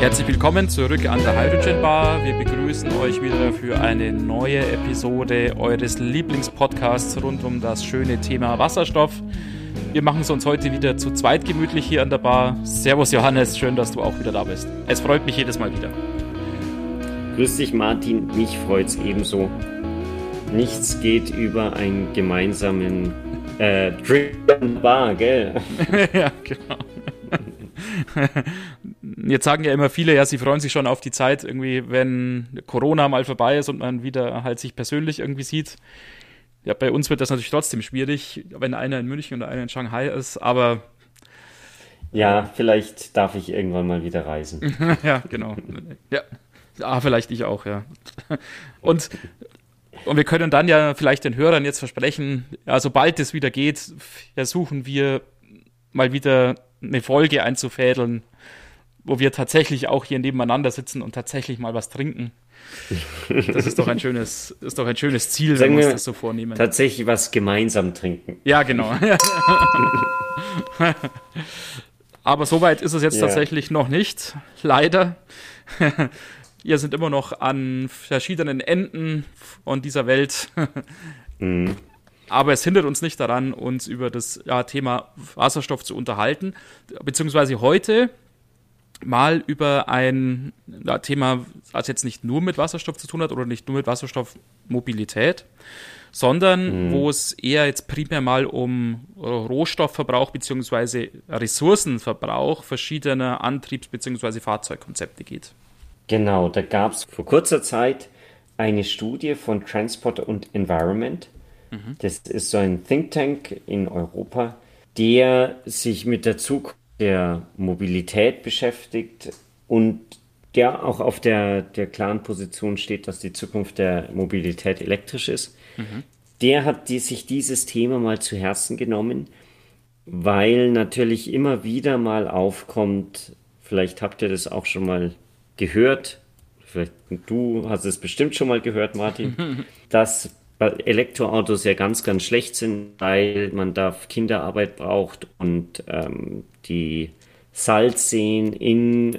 Herzlich willkommen zurück an der Hydrogen Bar. Wir begrüßen euch wieder für eine neue Episode eures Lieblingspodcasts rund um das schöne Thema Wasserstoff. Wir machen es uns heute wieder zu zweit gemütlich hier an der Bar. Servus Johannes, schön, dass du auch wieder da bist. Es freut mich jedes Mal wieder. Grüß dich Martin, mich freut es ebenso. Nichts geht über einen gemeinsamen äh, Drink an der Bar, gell? ja, genau. Jetzt sagen ja immer viele, ja, sie freuen sich schon auf die Zeit, irgendwie, wenn Corona mal vorbei ist und man wieder halt sich persönlich irgendwie sieht. Ja, bei uns wird das natürlich trotzdem schwierig, wenn einer in München und einer in Shanghai ist, aber. Ja, vielleicht darf ich irgendwann mal wieder reisen. ja, genau. Ja. Ah, vielleicht ich auch, ja. Und, und wir können dann ja vielleicht den Hörern jetzt versprechen, ja, sobald es wieder geht, versuchen wir mal wieder eine Folge einzufädeln, wo wir tatsächlich auch hier nebeneinander sitzen und tatsächlich mal was trinken. Das ist doch ein schönes, ist doch ein schönes Ziel, Sagen wenn wir uns das so vornehmen. Tatsächlich was gemeinsam trinken. Ja, genau. Aber soweit ist es jetzt ja. tatsächlich noch nicht, leider. Wir sind immer noch an verschiedenen Enden von dieser Welt. mhm. Aber es hindert uns nicht daran, uns über das ja, Thema Wasserstoff zu unterhalten. Beziehungsweise heute mal über ein ja, Thema, das jetzt nicht nur mit Wasserstoff zu tun hat oder nicht nur mit Wasserstoffmobilität, sondern mhm. wo es eher jetzt primär mal um Rohstoffverbrauch beziehungsweise Ressourcenverbrauch verschiedener Antriebs- beziehungsweise Fahrzeugkonzepte geht. Genau, da gab es vor kurzer Zeit eine Studie von Transport und Environment. Mhm. Das ist so ein Think Tank in Europa, der sich mit der Zukunft der Mobilität beschäftigt und der auch auf der, der klaren Position steht, dass die Zukunft der Mobilität elektrisch ist. Mhm. Der hat die, sich dieses Thema mal zu Herzen genommen, weil natürlich immer wieder mal aufkommt, vielleicht habt ihr das auch schon mal gehört, vielleicht du hast es bestimmt schon mal gehört, Martin, dass Elektroautos ja ganz, ganz schlecht sind, weil man da Kinderarbeit braucht und ähm, die Salzseen in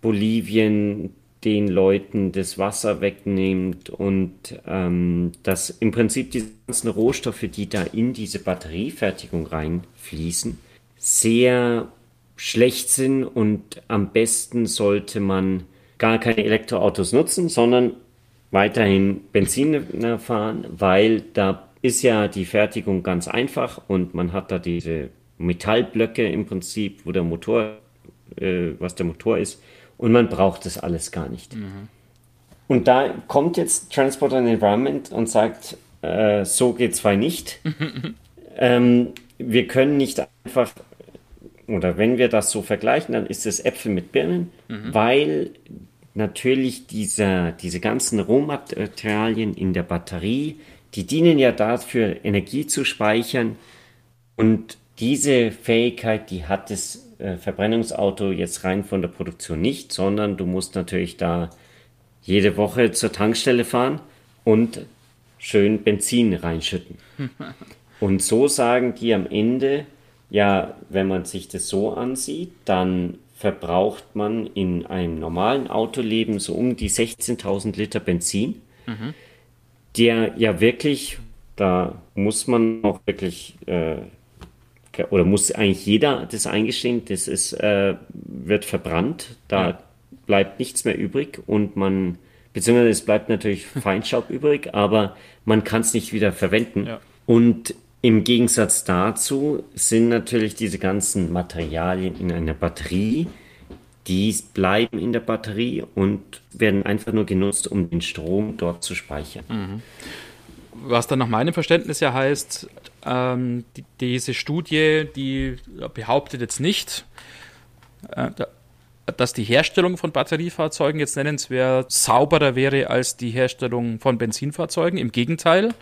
Bolivien den Leuten das Wasser wegnimmt und ähm, dass im Prinzip die ganzen Rohstoffe, die da in diese Batteriefertigung reinfließen, sehr schlecht sind und am besten sollte man gar keine Elektroautos nutzen, sondern weiterhin Benziner fahren, weil da ist ja die Fertigung ganz einfach und man hat da diese Metallblöcke im Prinzip, wo der Motor, äh, was der Motor ist, und man braucht das alles gar nicht. Mhm. Und da kommt jetzt Transport and Environment und sagt, äh, so geht zwar nicht. ähm, wir können nicht einfach oder wenn wir das so vergleichen, dann ist es Äpfel mit Birnen, mhm. weil natürlich diese, diese ganzen Rohmaterialien in der Batterie, die dienen ja dafür, Energie zu speichern. Und diese Fähigkeit, die hat das äh, Verbrennungsauto jetzt rein von der Produktion nicht, sondern du musst natürlich da jede Woche zur Tankstelle fahren und schön Benzin reinschütten. und so sagen die am Ende, ja, wenn man sich das so ansieht, dann verbraucht man in einem normalen Autoleben so um die 16.000 Liter Benzin, mhm. der ja wirklich, da muss man auch wirklich, äh, oder muss eigentlich jeder das eingestehen, das ist, äh, wird verbrannt, da ja. bleibt nichts mehr übrig und man, beziehungsweise es bleibt natürlich Feinstaub übrig, aber man kann es nicht wieder verwenden. Ja. Und im Gegensatz dazu sind natürlich diese ganzen Materialien in einer Batterie, die bleiben in der Batterie und werden einfach nur genutzt, um den Strom dort zu speichern. Mhm. Was dann nach meinem Verständnis ja heißt, ähm, die, diese Studie, die behauptet jetzt nicht, äh, dass die Herstellung von Batteriefahrzeugen jetzt nennenswert sauberer wäre als die Herstellung von Benzinfahrzeugen. Im Gegenteil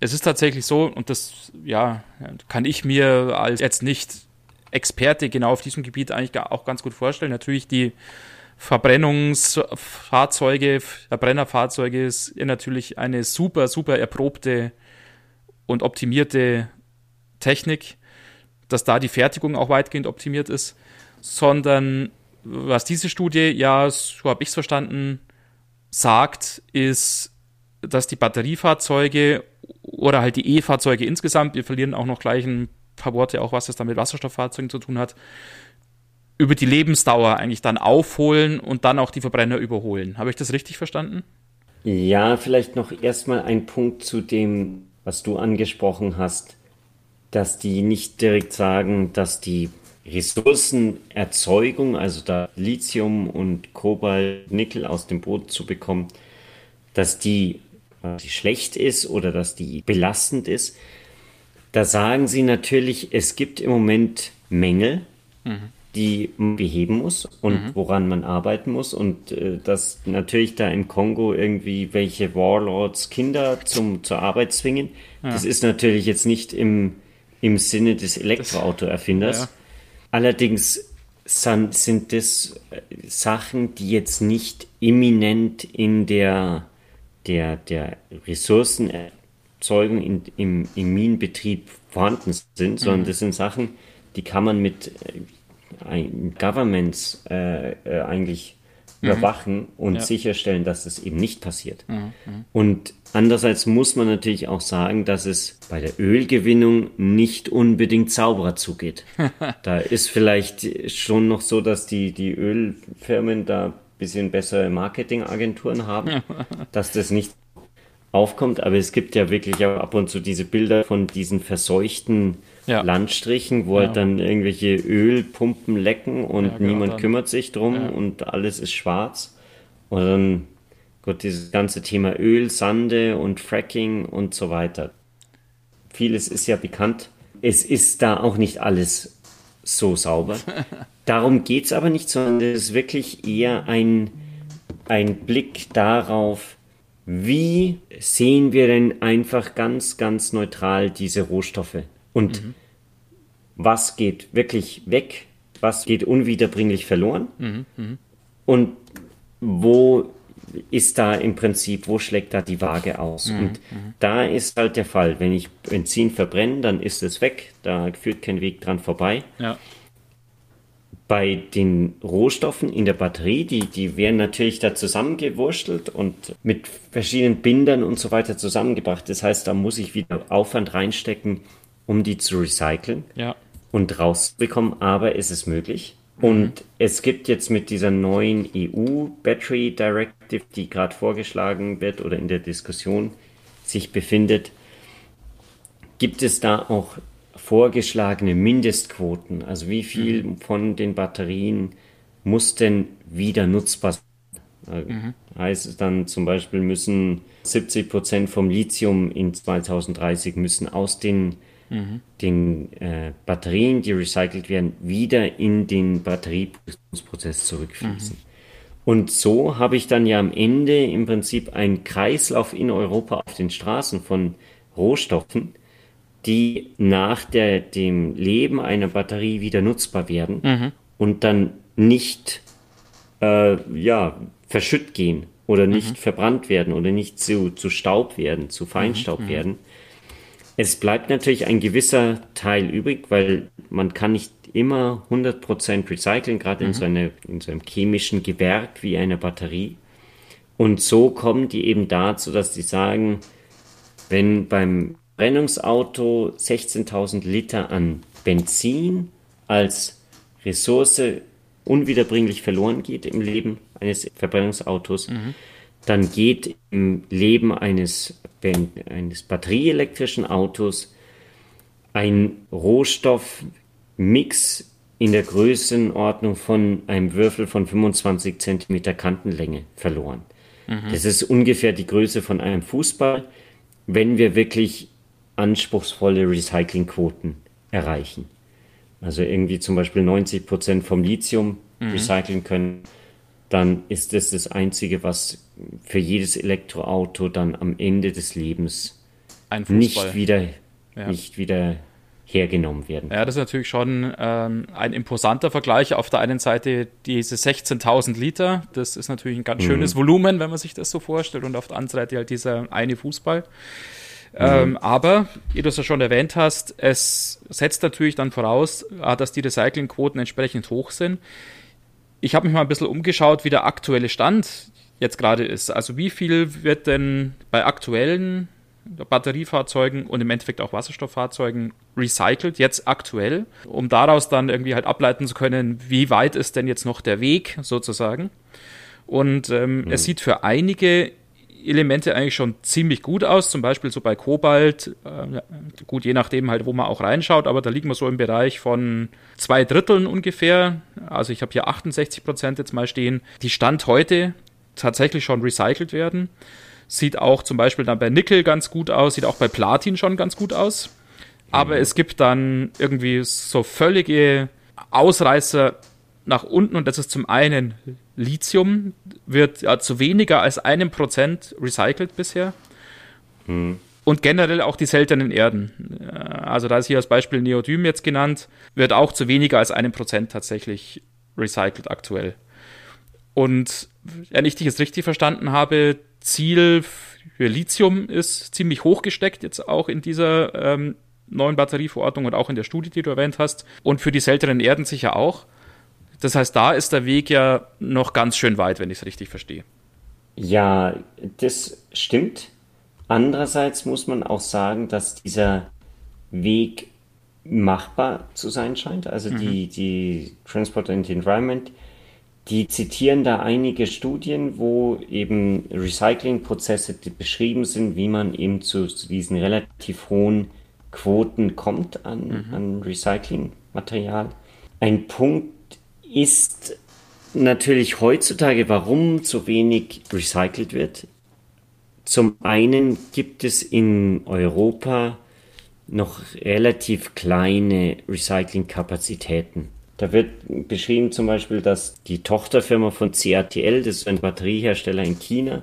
es ist tatsächlich so, und das, ja, kann ich mir als jetzt nicht Experte genau auf diesem Gebiet eigentlich auch ganz gut vorstellen. Natürlich die Verbrennungsfahrzeuge, Verbrennerfahrzeuge ist natürlich eine super, super erprobte und optimierte Technik, dass da die Fertigung auch weitgehend optimiert ist, sondern was diese Studie ja, so habe ich es verstanden, sagt, ist, dass die Batteriefahrzeuge oder halt die E-Fahrzeuge insgesamt, wir verlieren auch noch gleich ein paar Worte, auch was es dann mit Wasserstofffahrzeugen zu tun hat, über die Lebensdauer eigentlich dann aufholen und dann auch die Verbrenner überholen. Habe ich das richtig verstanden? Ja, vielleicht noch erstmal ein Punkt zu dem, was du angesprochen hast, dass die nicht direkt sagen, dass die Ressourcenerzeugung, also da Lithium und Kobalt, Nickel aus dem Boden zu bekommen, dass die, die schlecht ist oder dass die belastend ist. Da sagen sie natürlich, es gibt im Moment Mängel, mhm. die man beheben muss und mhm. woran man arbeiten muss. Und äh, dass natürlich da im Kongo irgendwie welche Warlords Kinder zum, zur Arbeit zwingen, ja. das ist natürlich jetzt nicht im, im Sinne des Elektroauto-Erfinders. Ja. Allerdings sind, das äh, Sachen, die jetzt nicht imminent in der, der, der Ressourcenerzeugung in, im, im Minenbetrieb vorhanden sind, sondern mhm. das sind Sachen, die kann man mit äh, Governments äh, äh, eigentlich mhm. überwachen und ja. sicherstellen, dass das eben nicht passiert. Mhm. mhm. Und andererseits muss man natürlich auch sagen, dass es bei der Ölgewinnung nicht unbedingt sauberer zugeht. da ist vielleicht schon noch so, dass die, die Ölfirmen da bisschen bessere Marketingagenturen haben, dass das nicht aufkommt, aber es gibt ja wirklich auch ab und zu diese Bilder von diesen verseuchten ja. Landstrichen, wo halt ja. halt dann irgendwelche Ölpumpen lecken und ja, genau niemand dann. kümmert sich drum und alles ist schwarz. Und dann, Gott, dieses ganze Thema Öl, Sande und Fracking und so weiter. Vieles ist ja bekannt. Es ist da auch nicht alles so sauber. Darum geht es aber nicht, sondern es ist wirklich eher ein, ein Blick darauf, wie sehen wir denn einfach ganz, ganz neutral diese Rohstoffe? Und mhm. was geht wirklich weg? Was geht unwiederbringlich verloren? Mhm. Mhm. Und wo ist da im Prinzip, wo schlägt da die Waage aus? Mhm, und mhm. da ist halt der Fall, wenn ich Benzin verbrenne, dann ist es weg, da führt kein Weg dran vorbei. Ja bei den Rohstoffen in der Batterie, die, die werden natürlich da zusammengewurstelt und mit verschiedenen Bindern und so weiter zusammengebracht. Das heißt, da muss ich wieder Aufwand reinstecken, um die zu recyceln ja. und rauszubekommen, aber es ist Mhm. Und es gibt jetzt mit dieser neuen EU Battery Directive, die gerade vorgeschlagen wird oder in der Diskussion sich befindet, gibt es da auch vorgeschlagene Mindestquoten, also wie viel mhm. von den Batterien muss denn wieder nutzbar sein? Mhm. Heißt es dann zum Beispiel müssen 70 Prozent vom Lithium in 2030 müssen aus den, den äh, Batterien, die recycelt werden, wieder in den Batterieproduktionsprozess zurückfließen. Mhm. Und so habe ich dann ja am Ende im Prinzip einen Kreislauf in Europa auf den Straßen von Rohstoffen, die nach der, dem Leben einer Batterie wieder nutzbar werden mhm. und dann nicht äh, ja, verschütt gehen oder nicht mhm. verbrannt werden oder nicht zu, zu Staub werden, zu Feinstaub mhm. werden. Es bleibt natürlich ein gewisser Teil übrig, weil man kann nicht immer 100% recyceln, gerade in, mhm. so eine, in so einem chemischen Gewerk wie einer Batterie. Und so kommen die eben dazu, dass sie sagen, wenn beim Verbrennungsauto 16.000 Liter an Benzin als Ressource unwiederbringlich verloren geht im Leben eines Verbrennungsautos, mhm. Dann geht im Leben eines, eines batterieelektrischen Autos ein Rohstoffmix in der Größenordnung von einem Würfel von 25 cm Kantenlänge verloren. Mhm. Das ist ungefähr die Größe von einem Fußball, wenn wir wirklich anspruchsvolle Recyclingquoten erreichen. Also irgendwie zum Beispiel 90 Prozent vom Lithium mhm. recyceln können, dann ist das das Einzige, was für jedes Elektroauto dann am Ende des Lebens nicht wieder, ja. nicht wieder hergenommen werden. Ja, das ist natürlich schon ähm, ein imposanter Vergleich. Auf der einen Seite diese 16.000 Liter, das ist natürlich ein ganz mhm. schönes Volumen, wenn man sich das so vorstellt, und auf der anderen Seite halt dieser eine Fußball. Ähm, mhm. aber, wie du es ja schon erwähnt hast, es setzt natürlich dann voraus, dass die Recyclingquoten entsprechend hoch sind. Ich habe mich mal ein bisschen umgeschaut, wie der aktuelle Stand jetzt gerade ist. Also wie viel wird denn bei aktuellen Batteriefahrzeugen und im Endeffekt auch Wasserstofffahrzeugen recycelt, jetzt aktuell, um daraus dann irgendwie halt ableiten zu können, wie weit ist denn jetzt noch der Weg sozusagen. Und ähm, mhm. es sieht für einige Elemente eigentlich schon ziemlich gut aus, zum Beispiel so bei Kobalt, äh, gut, je nachdem halt, wo man auch reinschaut, aber da liegen wir so im Bereich von zwei Dritteln ungefähr. Also ich habe hier 68 Prozent jetzt mal stehen, die Stand heute tatsächlich schon recycelt werden. Sieht auch zum Beispiel dann bei Nickel ganz gut aus, sieht auch bei Platin schon ganz gut aus. Aber mhm. es gibt dann irgendwie so völlige Ausreißer nach unten und das ist zum einen Lithium, wird ja zu weniger als einem Prozent recycelt bisher. Mhm. Und generell auch die seltenen Erden. Also da ist hier als Beispiel Neodym jetzt genannt, wird auch zu weniger als einem Prozent tatsächlich recycelt aktuell. Und wenn ich dich jetzt richtig verstanden habe, Ziel für Lithium ist ziemlich hoch gesteckt, jetzt auch in dieser ähm, neuen Batterieverordnung und auch in der Studie, die du erwähnt hast. Und für die seltenen Erden sicher auch. Das heißt, da ist der Weg ja noch ganz schön weit, wenn ich es richtig verstehe. Ja, das stimmt. Andererseits muss man auch sagen, dass dieser Weg machbar zu sein scheint. Also mhm. die, die Transport and Environment, die zitieren da einige Studien, wo eben Recyclingprozesse beschrieben sind, wie man eben zu diesen relativ hohen Quoten kommt an, mhm. an Recyclingmaterial. Ein Punkt, ist natürlich heutzutage, warum so wenig recycelt wird. Zum einen gibt es in Europa noch relativ kleine Recyclingkapazitäten. Da wird beschrieben zum Beispiel, dass die Tochterfirma von CATL, das ist ein Batteriehersteller in China,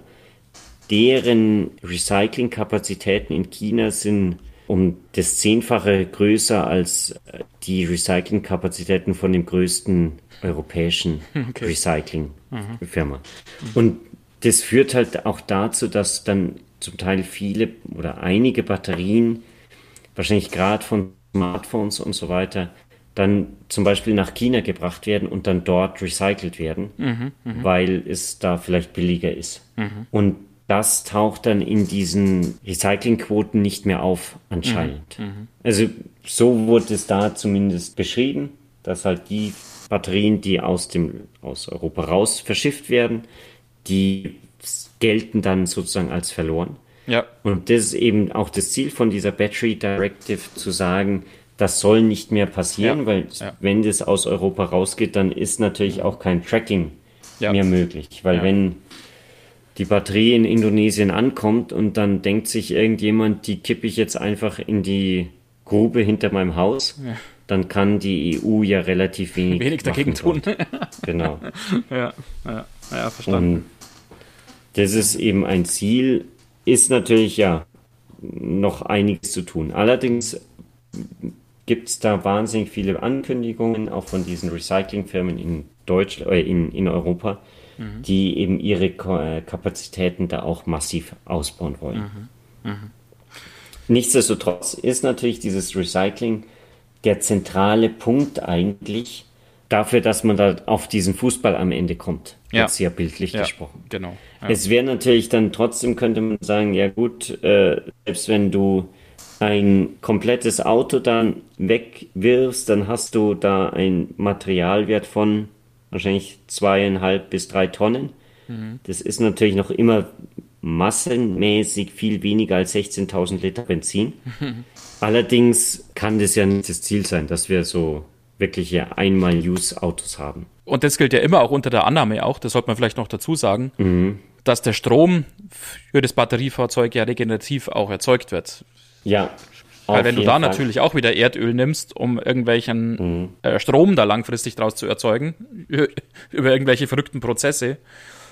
deren Recyclingkapazitäten in China sind um das Zehnfache größer als äh, die Recyclingkapazitäten von dem größten europäischen okay. Recycling-Firma. Mhm. Und das führt halt auch dazu, dass dann zum Teil viele oder einige Batterien, wahrscheinlich gerade von Smartphones und so weiter, dann zum Beispiel nach China gebracht werden und dann dort recycelt werden, mhm, mh. weil es da vielleicht billiger ist. Mhm. Und das taucht dann in diesen Recyclingquoten nicht mehr auf, anscheinend. Mhm. Mhm. Also so wurde es da zumindest beschrieben, dass halt die Batterien, die aus, dem, aus Europa raus verschifft werden, die gelten dann sozusagen als verloren. Ja. Und das ist eben auch das Ziel von dieser Battery Directive zu sagen, das soll nicht mehr passieren, ja. weil ja. wenn das aus Europa rausgeht, dann ist natürlich auch kein Tracking ja. mehr möglich. Weil wenn die Batterie in Indonesien ankommt und dann denkt sich irgendjemand, die kippe ich jetzt einfach in die Grube hinter meinem Haus, ja. dann kann die EU ja relativ wenig, wenig dagegen tun. genau. Ja, ja, ja, verstanden. Und das ist eben ein Ziel, ist natürlich ja noch einiges zu tun. Allerdings gibt es da wahnsinnig viele Ankündigungen, auch von diesen Recyclingfirmen in Deutschland, äh, in, in Europa, mhm. die eben ihre äh, Kapazitäten da auch massiv ausbauen wollen. Mhm. Mhm. Nichtsdestotrotz ist natürlich dieses Recycling der zentrale Punkt eigentlich dafür, dass man da auf diesen Fußball am Ende kommt. Ja. Jetzt ja bildlich ja, gesprochen. Genau. Ja. Es wäre natürlich dann trotzdem, könnte man sagen, ja gut, äh, selbst wenn du ein komplettes Auto dann wegwirfst, dann hast du da ein Materialwert von wahrscheinlich zweieinhalb bis drei Tonnen. Mhm. Das ist natürlich noch immer massenmäßig viel weniger als 16.000 Liter Benzin. Allerdings kann das ja nicht das Ziel sein, dass wir so wirkliche Einmal-Use-Autos haben. Und das gilt ja immer auch unter der Annahme auch, das sollte man vielleicht noch dazu sagen, mhm. dass der Strom für das Batteriefahrzeug ja regenerativ auch erzeugt wird. Ja, weil wenn du da Fall. natürlich auch wieder Erdöl nimmst, um irgendwelchen mhm. äh, Strom da langfristig draus zu erzeugen, über irgendwelche verrückten Prozesse,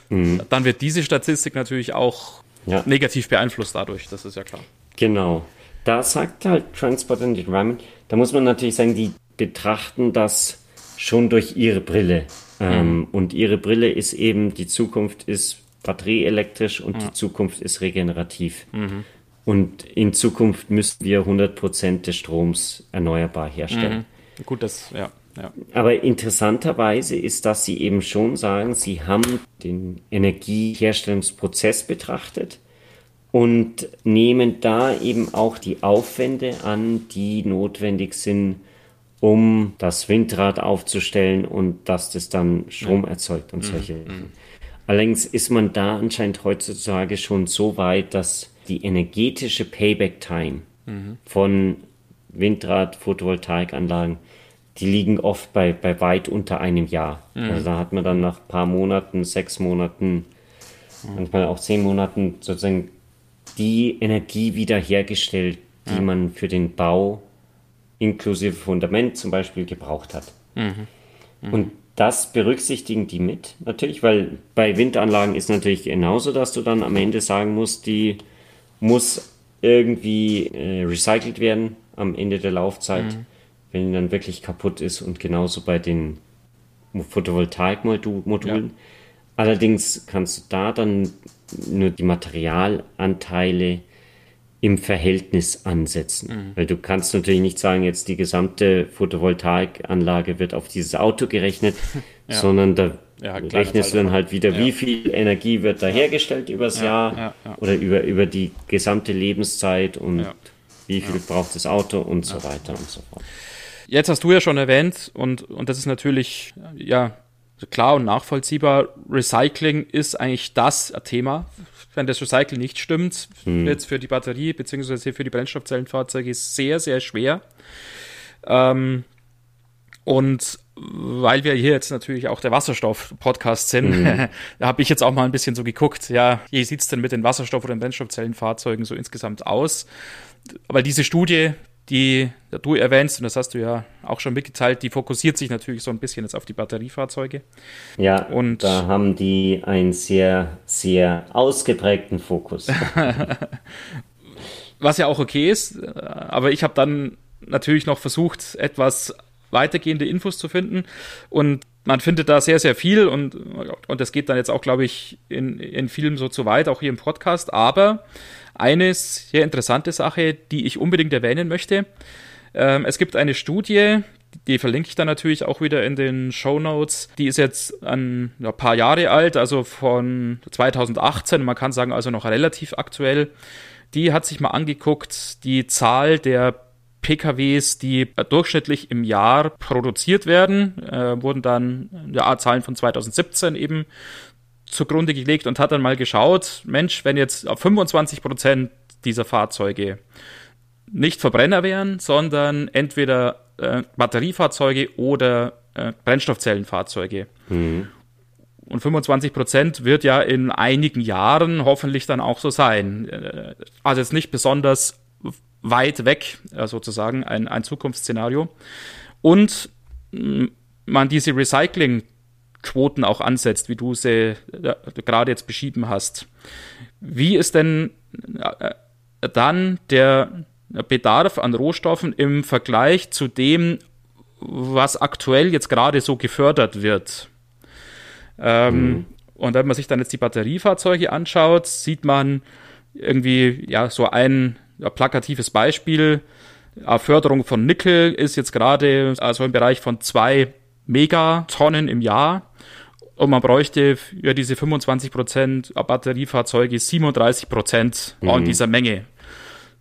mhm. dann wird diese Statistik natürlich auch ja. negativ beeinflusst dadurch, das ist ja klar. Genau. Da sagt halt Transport and Environment, da muss man natürlich sagen, die betrachten das schon durch ihre Brille. Ähm, mhm. Und ihre Brille ist eben, die Zukunft ist batterieelektrisch und die Zukunft ist regenerativ. Mhm. Und in Zukunft müssen wir 100% des Stroms erneuerbar herstellen. Mhm. Gut, das, ja. Ja. Aber interessanterweise ist, dass Sie eben schon sagen, Sie haben den Energieherstellungsprozess betrachtet und nehmen da eben auch die Aufwände an, die notwendig sind, um das Windrad aufzustellen und dass das dann Strom erzeugt und mhm. solche. Mhm. Allerdings ist man da anscheinend heutzutage schon so weit, dass die energetische Payback-Time mhm. von Windrad, Photovoltaikanlagen, die liegen oft bei, bei weit unter einem Jahr. Mhm. Also da hat man dann nach ein paar Monaten, sechs Monaten, mhm. manchmal auch zehn Monaten sozusagen die Energie wiederhergestellt, die ja. man für den Bau inklusive Fundament zum Beispiel gebraucht hat. Mhm. Mhm. Und das berücksichtigen die mit, natürlich, weil bei Windanlagen ist natürlich genauso, dass du dann am Ende sagen musst, die muss irgendwie äh, recycelt werden am Ende der Laufzeit, mhm. wenn die dann wirklich kaputt ist und genauso bei den Photovoltaikmodulen. Ja. Allerdings kannst du da dann nur die Materialanteile im Verhältnis ansetzen. Mhm. Weil du kannst natürlich nicht sagen, jetzt die gesamte Photovoltaikanlage wird auf dieses Auto gerechnet, ja. sondern da ja, rechnest du dann halt wieder, ja. wie viel Energie wird da hergestellt übers Jahr oder über, über die gesamte Lebenszeit und wie viel braucht das Auto und so weiter und so fort. Jetzt hast du ja schon erwähnt und, und das ist natürlich, ja, klar und nachvollziehbar, Recycling ist eigentlich das Thema. Wenn das Recycling nicht stimmt, hm. wird es für die Batterie bzw. für die Brennstoffzellenfahrzeuge sehr, sehr schwer. Ähm, und weil wir hier jetzt natürlich auch der Wasserstoff-Podcast sind, mhm. da habe ich jetzt auch mal ein bisschen so geguckt, ja, wie sieht's denn mit den Wasserstoff- oder den Brennstoffzellenfahrzeugen so insgesamt aus? Aber diese Studie, die du erwähnst, und das hast du ja auch schon mitgeteilt, die fokussiert sich natürlich so ein bisschen jetzt auf die Batteriefahrzeuge. Ja, und da haben die einen sehr, sehr ausgeprägten Fokus. Was ja auch okay ist, aber ich habe dann natürlich noch versucht, etwas weitergehende Infos zu finden und man findet da sehr, sehr viel und, und das geht dann jetzt auch, glaube ich, in, in Filmen so zu weit, auch hier im Podcast, aber eine sehr interessante Sache, die ich unbedingt erwähnen möchte. Ähm, es gibt eine Studie, die verlinke ich dann natürlich auch wieder in den Show Notes. Die ist jetzt ein ja, paar Jahre alt, also von 2018. Man kann sagen, also noch relativ aktuell. Die hat sich mal angeguckt, die Zahl der PKWs, die durchschnittlich im Jahr produziert werden, äh, wurden dann ja, Zahlen von 2017 eben zugrunde gelegt und hat dann mal geschaut, Mensch, wenn jetzt 25 Prozent dieser Fahrzeuge nicht Verbrenner wären, sondern entweder äh, Batteriefahrzeuge oder äh, Brennstoffzellenfahrzeuge. Mhm. Und 25 Prozent wird ja in einigen Jahren hoffentlich dann auch so sein. Äh, also jetzt nicht besonders weit weg, äh, sozusagen, ein, ein Zukunftsszenario. Und man diese Recycling Quoten auch ansetzt, wie du sie äh, gerade jetzt beschrieben hast. Wie ist denn äh, dann der Bedarf an Rohstoffen im Vergleich zu dem, was aktuell jetzt gerade so gefördert wird? Ähm, mhm. Und wenn man sich dann jetzt die Batteriefahrzeuge anschaut, sieht man irgendwie ja so ein ja, plakatives Beispiel. Förderung von Nickel ist jetzt gerade also im Bereich von zwei Megatonnen im Jahr. Und man bräuchte für diese 25% Batteriefahrzeuge 37% mhm. an dieser Menge.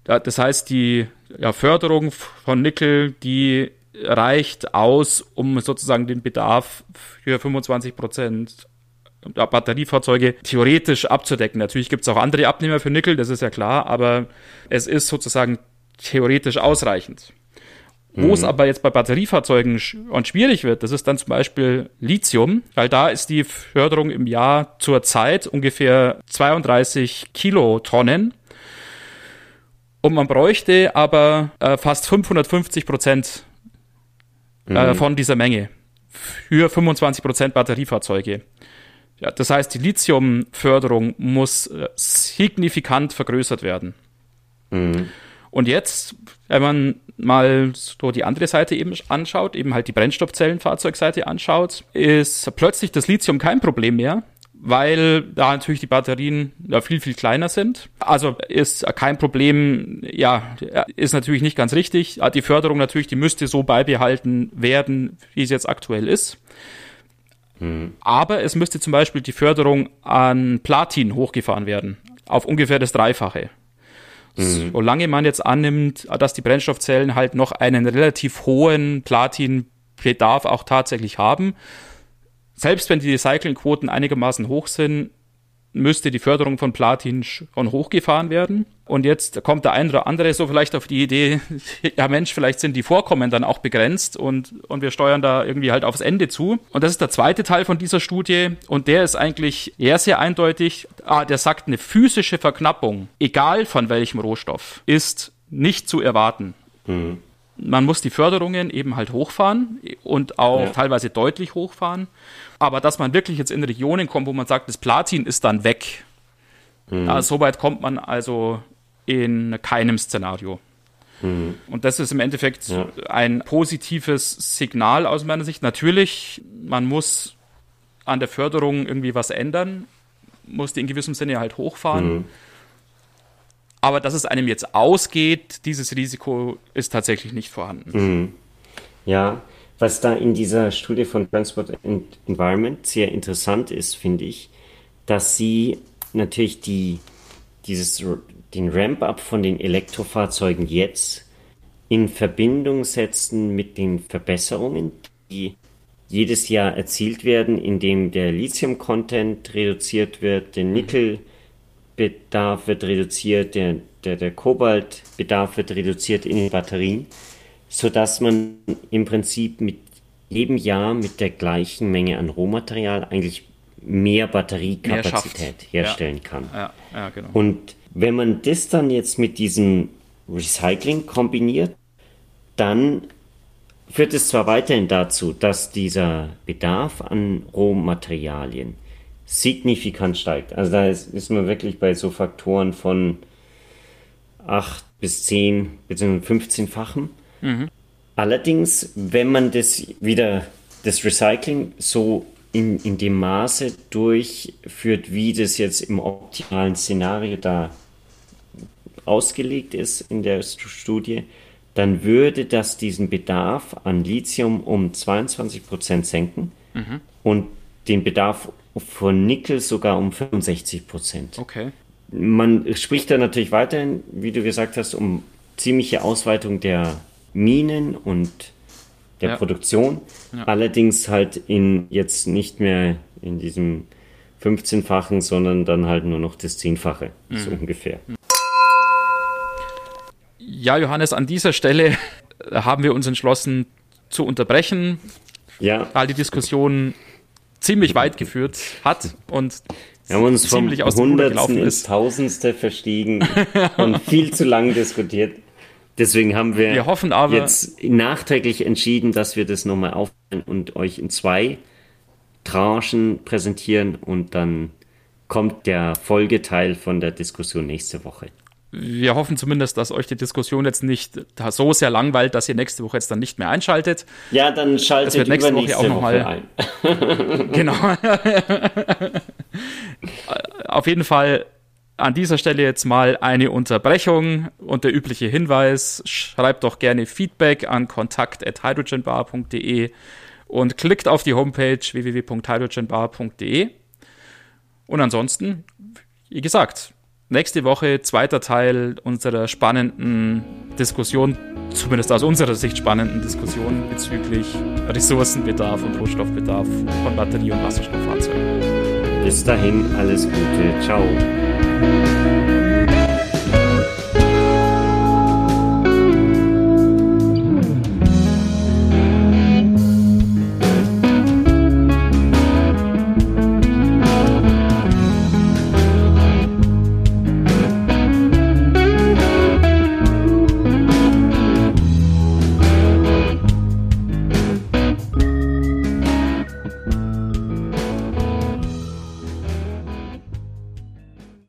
Das heißt, die ja, Förderung von Nickel, die reicht aus, um sozusagen den Bedarf für 25% Batteriefahrzeuge theoretisch abzudecken. Natürlich gibt es auch andere Abnehmer für Nickel, das ist ja klar, aber es ist sozusagen theoretisch ausreichend. Wo mhm. es aber jetzt bei Batteriefahrzeugen und schwierig wird, das ist dann zum Beispiel Lithium, weil da ist die Förderung im Jahr zur Zeit ungefähr 32 Kilotonnen. Und man bräuchte aber äh, fast 550 Prozent äh, mhm. von dieser Menge für 25 Prozent Batteriefahrzeuge. Ja, das heißt, die Lithiumförderung muss äh, signifikant vergrößert werden. Mhm. Und jetzt, wenn man mal so die andere Seite eben anschaut, eben halt die Brennstoffzellenfahrzeugseite anschaut, ist plötzlich das Lithium kein Problem mehr, weil da natürlich die Batterien ja, viel, viel kleiner sind. Also ist kein Problem, ja, ist natürlich nicht ganz richtig. Die Förderung natürlich, die müsste so beibehalten werden, wie es jetzt aktuell ist. Aber es müsste zum Beispiel die Förderung an Platin hochgefahren werden, auf ungefähr das Dreifache. Mhm. Solange man jetzt annimmt, dass die Brennstoffzellen halt noch einen relativ hohen Platinbedarf auch tatsächlich haben, selbst wenn die Recyclingquoten einigermaßen hoch sind, müsste die Förderung von Platin schon hochgefahren werden. Und jetzt kommt der eine oder andere so vielleicht auf die Idee, ja Mensch, vielleicht sind die Vorkommen dann auch begrenzt und, und wir steuern da irgendwie halt aufs Ende zu. Und das ist der zweite Teil von dieser Studie und der ist eigentlich eher sehr eindeutig. Ah, der sagt, eine physische Verknappung, egal von welchem Rohstoff, ist nicht zu erwarten. Mhm. Man muss die Förderungen eben halt hochfahren und auch ja. teilweise deutlich hochfahren. Aber dass man wirklich jetzt in Regionen kommt, wo man sagt, das Platin ist dann weg, mhm. ja, so weit kommt man also in keinem Szenario. Mhm. Und das ist im Endeffekt ja. ein positives Signal aus meiner Sicht. Natürlich, man muss an der Förderung irgendwie was ändern, muss die in gewissem Sinne halt hochfahren. Mhm. Aber dass es einem jetzt ausgeht, dieses Risiko ist tatsächlich nicht vorhanden. Mhm. Ja, was da in dieser Studie von Transport and Environment sehr interessant ist, finde ich, dass sie natürlich die, dieses, den Ramp-up von den Elektrofahrzeugen jetzt in Verbindung setzen mit den Verbesserungen, die jedes Jahr erzielt werden, indem der Lithium-Content reduziert wird, der Nickel- Bedarf wird reduziert, der, der, der Kobaltbedarf wird reduziert in den Batterien, sodass man im Prinzip mit jedem Jahr mit der gleichen Menge an Rohmaterial eigentlich mehr Batteriekapazität mehr herstellen ja. kann. Ja, ja, genau. Und wenn man das dann jetzt mit diesem Recycling kombiniert, dann führt es zwar weiterhin dazu, dass dieser Bedarf an Rohmaterialien signifikant steigt. Also da ist, ist man wirklich bei so Faktoren von 8 bis 10 bzw. 15-fachen. Mhm. Allerdings, wenn man das wieder, das Recycling so in, in dem Maße durchführt, wie das jetzt im optimalen Szenario da ausgelegt ist in der Studie, dann würde das diesen Bedarf an Lithium um 22% senken mhm. und den Bedarf von Nickel sogar um 65 Prozent. Okay. Man spricht da natürlich weiterhin, wie du gesagt hast, um ziemliche Ausweitung der Minen und der ja. Produktion. Ja. Allerdings halt in jetzt nicht mehr in diesem 15-fachen, sondern dann halt nur noch das 10-fache, mhm. so ungefähr. Ja, Johannes, an dieser Stelle haben wir uns entschlossen zu unterbrechen. Ja. All die Diskussionen ziemlich weit geführt hat und wir haben uns ziemlich vom aus dem Hundertsten ins Tausendste verstiegen und viel zu lang diskutiert. Deswegen haben wir, wir hoffen aber, jetzt nachträglich entschieden, dass wir das nochmal aufnehmen und euch in zwei Tranchen präsentieren und dann kommt der Folgeteil von der Diskussion nächste Woche wir hoffen zumindest, dass euch die Diskussion jetzt nicht so sehr langweilt, dass ihr nächste Woche jetzt dann nicht mehr einschaltet. Ja, dann schaltet das wird nächste Woche auch nochmal ein. genau. Auf jeden Fall an dieser Stelle jetzt mal eine Unterbrechung und der übliche Hinweis, schreibt doch gerne Feedback an kontakt@hydrogenbar.de und klickt auf die Homepage www.hydrogenbar.de. Und ansonsten, wie gesagt, Nächste Woche zweiter Teil unserer spannenden Diskussion, zumindest aus unserer Sicht spannenden Diskussion bezüglich Ressourcenbedarf und Rohstoffbedarf von Batterie- und Wasserstofffahrzeugen. Bis dahin alles Gute. Ciao.